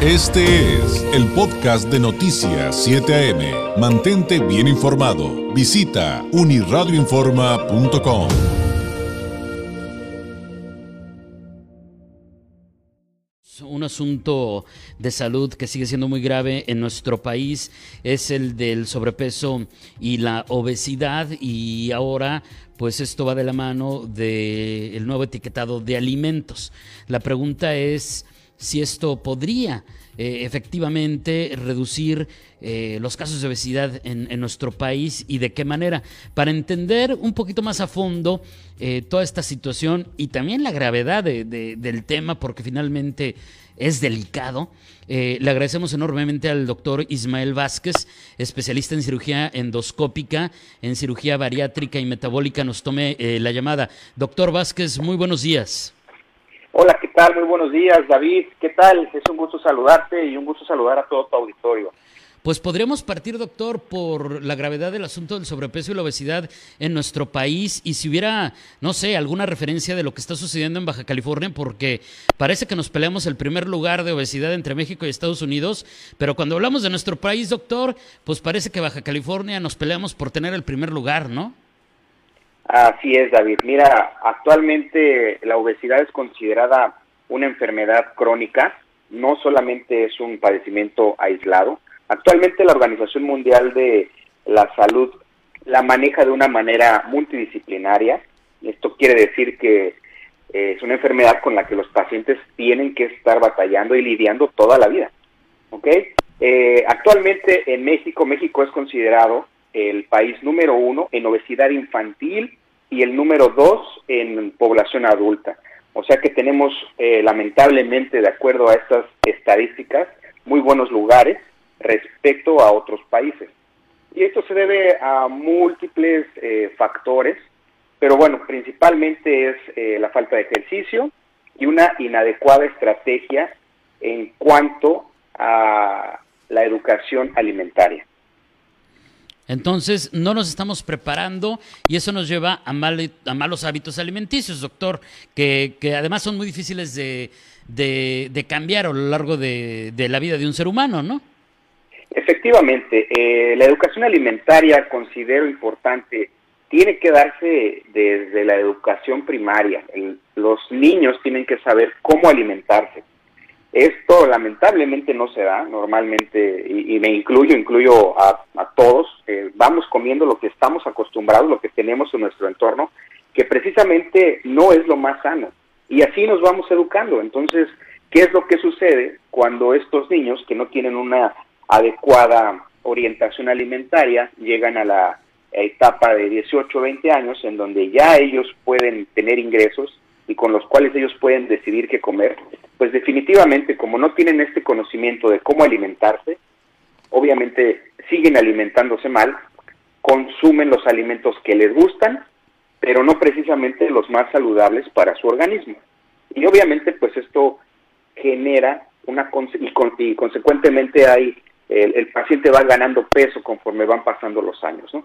Este es el podcast de Noticias 7 AM. Mantente bien informado. Visita uniradioinforma.com. Un asunto de salud que sigue siendo muy grave en nuestro país es el del sobrepeso y la obesidad y ahora pues esto va de la mano del nuevo etiquetado de alimentos. La pregunta es si esto podría eh, efectivamente reducir eh, los casos de obesidad en, nuestro país y de qué manera. Para entender un poquito más a fondo eh, toda esta situación y también la gravedad del tema, porque finalmente es delicado. le agradecemos enormemente al doctor Ismael Vázquez, especialista en cirugía endoscópica, en cirugía bariátrica y metabólica. Nos tome la llamada. Doctor Vázquez, muy buenos días. Hola, ¿qué tal? Muy buenos días, David. ¿Qué tal? Es un gusto saludarte y un gusto saludar a todo tu auditorio. Pues podríamos partir, doctor, por la gravedad del asunto del sobrepeso y la obesidad en nuestro país y si hubiera, no sé, alguna referencia de lo que está sucediendo en Baja California, porque parece que nos peleamos el primer lugar de obesidad entre México y Estados Unidos, pero cuando hablamos de nuestro país, doctor, pues parece que Baja California nos peleamos por tener el primer lugar, ¿no? Así es, David. Mira, actualmente la obesidad es considerada una enfermedad crónica, no solamente es un padecimiento aislado. Actualmente la Organización Mundial de la Salud la maneja de una manera multidisciplinaria. Esto quiere decir que es una enfermedad con la que los pacientes tienen que estar batallando y lidiando toda la vida. ¿Ok? Eh, actualmente en México, México es considerado el país número uno en obesidad infantil y el número dos en población adulta. O sea que tenemos, eh, lamentablemente, de acuerdo a estas estadísticas, muy buenos lugares respecto a otros países. Y esto se debe a múltiples eh, factores, pero bueno, principalmente es eh, la falta de ejercicio y una inadecuada estrategia en cuanto a la educación alimentaria. Entonces, no nos estamos preparando y eso nos lleva a, a malos hábitos alimenticios, doctor, que, además son muy difíciles de, de, cambiar a lo largo de, la vida de un ser humano, ¿no? Efectivamente, eh, la educación alimentaria considero importante, tiene que darse desde la educación primaria. los niños tienen que saber cómo alimentarse esto lamentablemente no se da normalmente, y, me incluyo, incluyo a, todos, vamos comiendo lo que estamos acostumbrados, lo que tenemos en nuestro entorno, que precisamente no es lo más sano. Y así nos vamos educando. Entonces, ¿qué es lo que sucede cuando estos niños que no tienen una adecuada orientación alimentaria llegan a la etapa de 18 o 20 años en donde ya ellos pueden tener ingresos y con los cuales ellos pueden decidir qué comer? Pues definitivamente como no tienen este conocimiento de cómo alimentarse, obviamente siguen alimentándose mal, consumen los alimentos que les gustan, pero no precisamente los más saludables para su organismo. Y obviamente pues esto genera una y, consecuentemente hay el, el, paciente va ganando peso conforme van pasando los años, ¿no?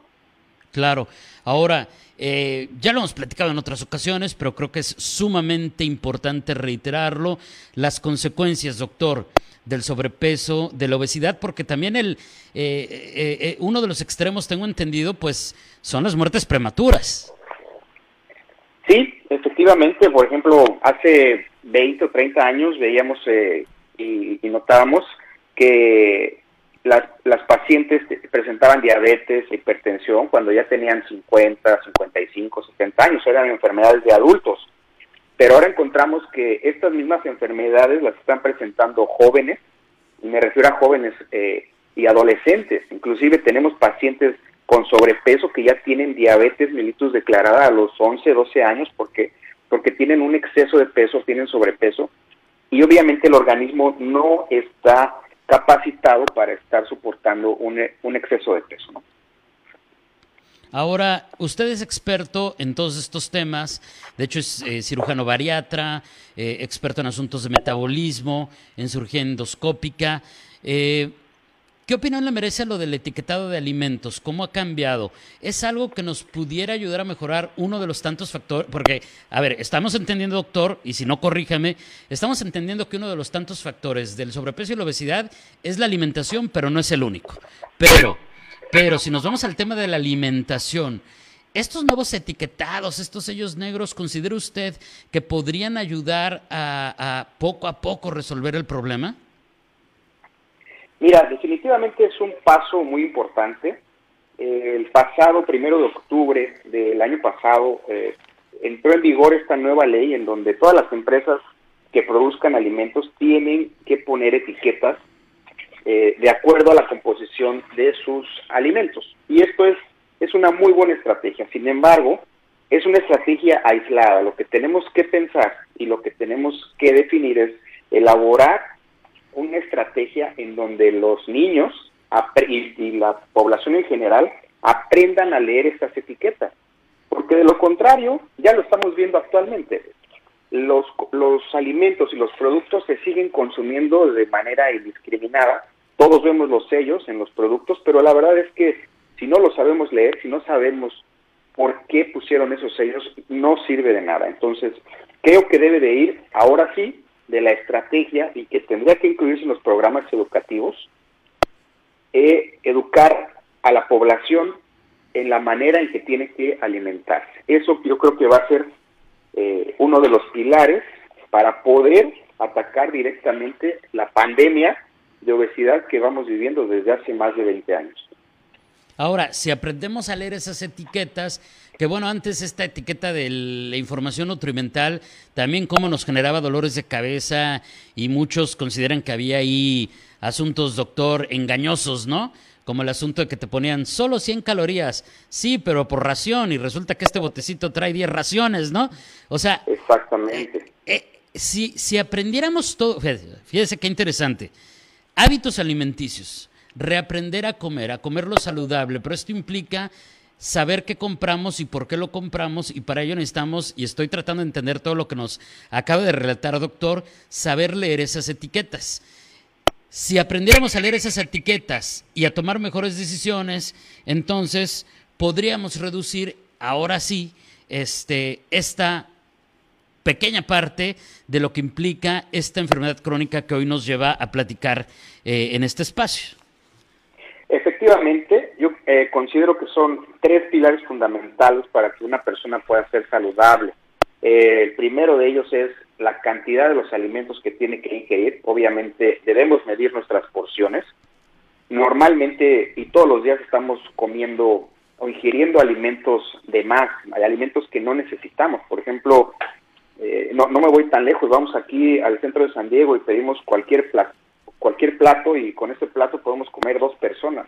Claro. Ahora, eh, ya lo hemos platicado en otras ocasiones, pero creo que es sumamente importante reiterarlo, las consecuencias, doctor, del sobrepeso, de la obesidad, porque también el, eh, eh, uno de los extremos, tengo entendido, pues son las muertes prematuras. Sí, efectivamente, por ejemplo, hace 20 o 30 años veíamos y notábamos que las, las pacientes presentaban diabetes, hipertensión cuando ya tenían 50, 55, 70 años, eran enfermedades de adultos. Pero ahora encontramos que estas mismas enfermedades las están presentando jóvenes, me refiero a jóvenes eh, y adolescentes. Inclusive tenemos pacientes con sobrepeso que ya tienen diabetes mellitus declarada a los 11, 12 años porque porque tienen un exceso de peso, tienen sobrepeso y obviamente el organismo no está capacitado para estar soportando un, un exceso de peso. Ahora, usted es experto en todos estos temas, de hecho es eh, cirujano bariatra, eh, experto en asuntos de metabolismo, en cirugía endoscópica. Eh, ¿Qué opinión le merece lo del etiquetado de alimentos? ¿Cómo ha cambiado? ¿Es algo que nos pudiera ayudar a mejorar uno de los tantos factores? Porque, a ver, estamos entendiendo, doctor, y si no, corríjame, estamos entendiendo que uno de los tantos factores del sobrepeso y la obesidad es la alimentación, pero no es el único. Pero, pero si nos vamos al tema de la alimentación, estos nuevos etiquetados, estos sellos negros, ¿considera usted que podrían ayudar a, a poco a poco resolver el problema? Mira, definitivamente es un paso muy importante. el pasado primero de octubre del año pasado eh, entró en vigor esta nueva ley en donde todas las empresas que produzcan alimentos tienen que poner etiquetas eh, de acuerdo a la composición de sus alimentos. Y esto es, es una muy buena estrategia. Sin embargo, es una estrategia aislada. Lo que tenemos que pensar y lo que tenemos que definir es elaborar una estrategia en donde los niños y, la población en general aprendan a leer estas etiquetas. Porque de lo contrario, ya lo estamos viendo actualmente. Los, los alimentos y los productos se siguen consumiendo de manera indiscriminada. Todos vemos los sellos en los productos, pero la verdad es que si no lo sabemos leer, si no sabemos por qué pusieron esos sellos, no sirve de nada. Entonces, creo que debe de ir ahora sí de la estrategia y que tendría que incluirse en los programas educativos, eh, educar a la población en la manera en que tiene que alimentarse. Eso yo creo que va a ser eh, uno de los pilares para poder atacar directamente la pandemia de obesidad que vamos viviendo desde hace más de 20 años. Ahora, si aprendemos a leer esas etiquetas, que bueno, antes esta etiqueta de la información nutrimental también cómo nos generaba dolores de cabeza y muchos consideran que había ahí asuntos, doctor, engañosos, ¿no? Como el asunto de que te ponían solo 100 calorías, sí, pero por ración y resulta que este botecito trae 10 raciones, ¿no? O sea... Exactamente. Eh, eh, si, si aprendiéramos todo, fíjese qué interesante, hábitos alimenticios reaprender a comer, a comer lo saludable, pero esto implica saber qué compramos y por qué lo compramos y para ello necesitamos, y estoy tratando de entender todo lo que nos acaba de relatar, doctor, saber leer esas etiquetas. Si aprendiéramos a leer esas etiquetas y a tomar mejores decisiones, entonces podríamos reducir, ahora sí, este, esta pequeña parte de lo que implica esta enfermedad crónica que hoy nos lleva a platicar eh, en este espacio. Efectivamente, yo eh, considero que son tres pilares fundamentales para que una persona pueda ser saludable. Eh, el primero de ellos es la cantidad de los alimentos que tiene que ingerir. Obviamente debemos medir nuestras porciones. Normalmente y todos los días estamos comiendo o ingiriendo alimentos de más, alimentos que no necesitamos. Por ejemplo, eh, no, no me voy tan lejos, vamos aquí al centro de San Diego y pedimos cualquier plato cualquier plato y con ese plato podemos comer dos personas.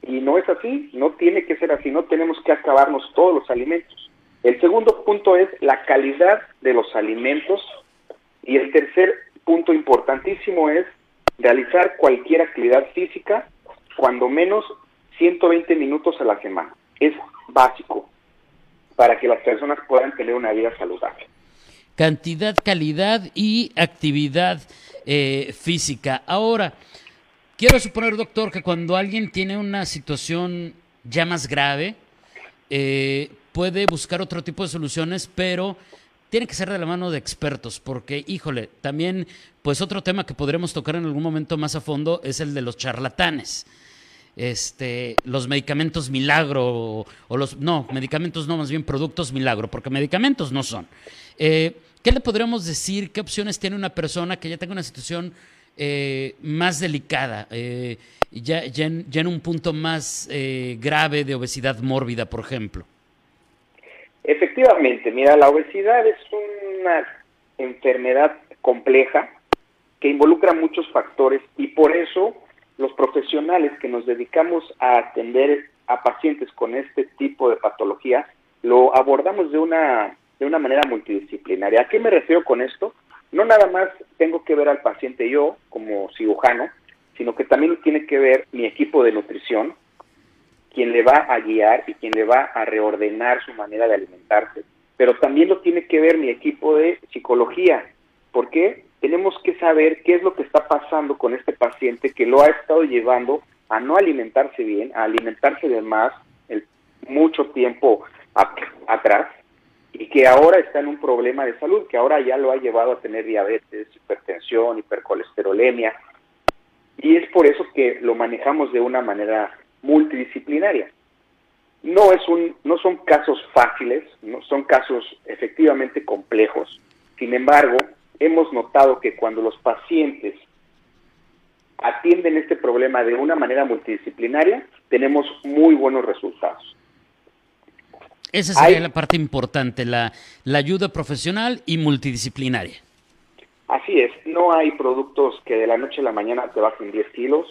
Y no es así, no tiene que ser así, no tenemos que acabarnos todos los alimentos. El segundo punto es la calidad de los alimentos y el tercer punto importantísimo es realizar cualquier actividad física cuando menos 120 minutos a la semana. Es básico para que las personas puedan tener una vida saludable. Cantidad, calidad y actividad eh, física. Ahora, quiero suponer, doctor, que cuando alguien tiene una situación ya más grave, eh, puede buscar otro tipo de soluciones, pero tiene que ser de la mano de expertos, porque, híjole, también, pues otro tema que podremos tocar en algún momento más a fondo es el de los charlatanes. Este, los medicamentos milagro, o, los, no, medicamentos no, más bien productos milagro, porque medicamentos no son. Eh, ¿Qué le podríamos decir? ¿Qué opciones tiene una persona que ya tenga una situación eh, más delicada, eh, ya, en, un punto más eh, grave de obesidad mórbida, por ejemplo? Efectivamente, mira, la obesidad es una enfermedad compleja que involucra muchos factores y por eso los profesionales que nos dedicamos a atender a pacientes con este tipo de patología lo abordamos de una de una manera multidisciplinaria. ¿A qué me refiero con esto? No nada más tengo que ver al paciente yo como cirujano, sino que también tiene que ver mi equipo de nutrición, quien le va a guiar y quien le va a reordenar su manera de alimentarse, pero también lo tiene que ver mi equipo de psicología. ¿Por qué? tenemos que saber qué es lo que está pasando con este paciente que lo ha estado llevando a no alimentarse bien, a alimentarse de más el, mucho tiempo atrás y que ahora está en un problema de salud, que ahora ya lo ha llevado a tener diabetes, hipertensión, hipercolesterolemia. Y es por eso que lo manejamos de una manera multidisciplinaria. No, es un, no son casos fáciles, no son casos efectivamente complejos. Sin embargo, hemos notado que cuando los pacientes atienden este problema de una manera multidisciplinaria, tenemos muy buenos resultados. Esa sería la parte importante, la, la ayuda profesional y multidisciplinaria. Así es, no hay productos que de la noche a la mañana te bajen 10 kilos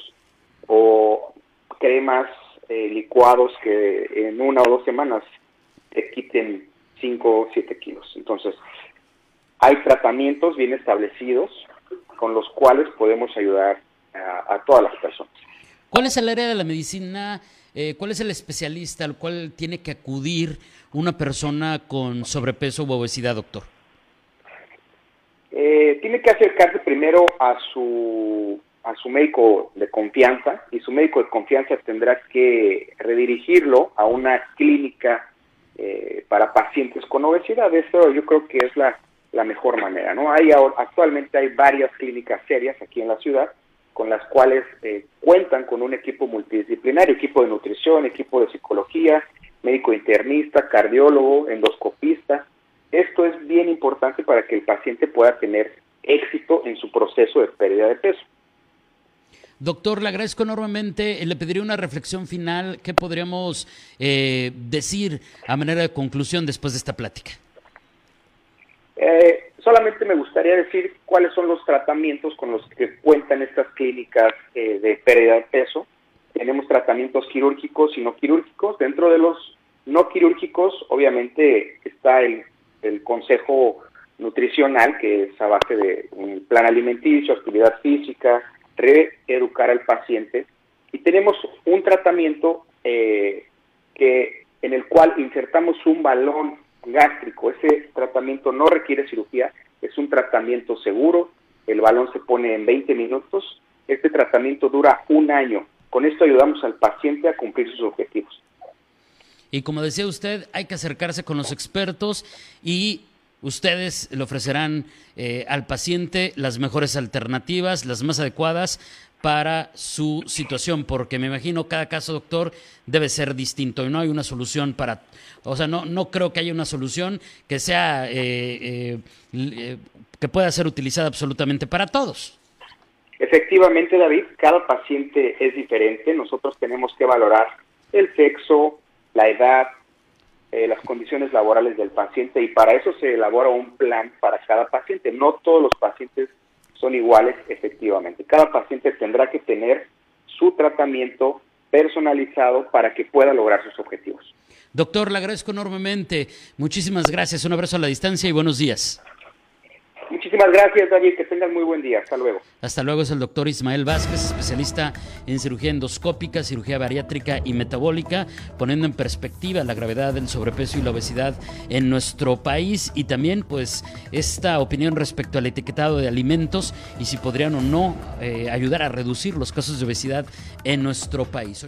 o cremas, eh, licuados que en una o dos semanas te quiten 5 o 7 kilos. Entonces, hay tratamientos bien establecidos con los cuales podemos ayudar a, a todas las personas. ¿Cuál es el área de la medicina eh, ¿cuál es el especialista al cual tiene que acudir una persona con sobrepeso u obesidad, doctor? Eh, tiene que acercarse primero a su a su médico de confianza y su médico de confianza tendrá que redirigirlo a una clínica eh, para pacientes con obesidad. Eso yo creo que es la, la mejor manera, ¿no? Hay actualmente hay varias clínicas serias aquí en la ciudad con las cuales eh, cuentan con un equipo multidisciplinario, equipo de nutrición, equipo de psicología, médico internista, cardiólogo, endoscopista. Esto es bien importante para que el paciente pueda tener éxito en su proceso de pérdida de peso. Doctor, le agradezco enormemente. Le pediría una reflexión final. ¿Qué podríamos eh, decir a manera de conclusión después de esta plática? Eh, solamente me gustaría decir cuáles son los tratamientos con los que cuentan estas clínicas eh, de pérdida de peso. Tenemos tratamientos quirúrgicos y no quirúrgicos. Dentro de los no quirúrgicos, obviamente, está el, consejo nutricional, que es a base de un plan alimenticio, actividad física, reeducar al paciente. Y tenemos un tratamiento eh, que en el cual insertamos un balón gástrico. Ese tratamiento no requiere cirugía, es un tratamiento seguro, el balón se pone en 20 minutos, este tratamiento dura un año. Con esto ayudamos al paciente a cumplir sus objetivos. Y como decía usted, hay que acercarse con los expertos y ustedes le ofrecerán eh, al paciente las mejores alternativas, las más adecuadas para su situación, porque me imagino cada caso, doctor, debe ser distinto y no hay una solución para, o sea, no, no creo que haya una solución que sea, eh, eh, que pueda ser utilizada absolutamente para todos. Efectivamente, David, cada paciente es diferente. Nosotros tenemos que valorar el sexo, la edad, eh, las condiciones laborales del paciente y para eso se elabora un plan para cada paciente. No todos los pacientes son iguales efectivamente. Cada paciente tendrá que tener su tratamiento personalizado para que pueda lograr sus objetivos. Doctor, le agradezco enormemente. Muchísimas gracias. Un abrazo a la distancia y buenos días. Muchísimas gracias, David. Que tengan muy buen día. Hasta luego. Hasta luego es el doctor Ismael Vázquez, especialista en cirugía endoscópica, cirugía bariátrica y metabólica, poniendo en perspectiva la gravedad del sobrepeso y la obesidad en nuestro país y también, pues, esta opinión respecto al etiquetado de alimentos y si podrían o no eh, ayudar a reducir los casos de obesidad en nuestro país.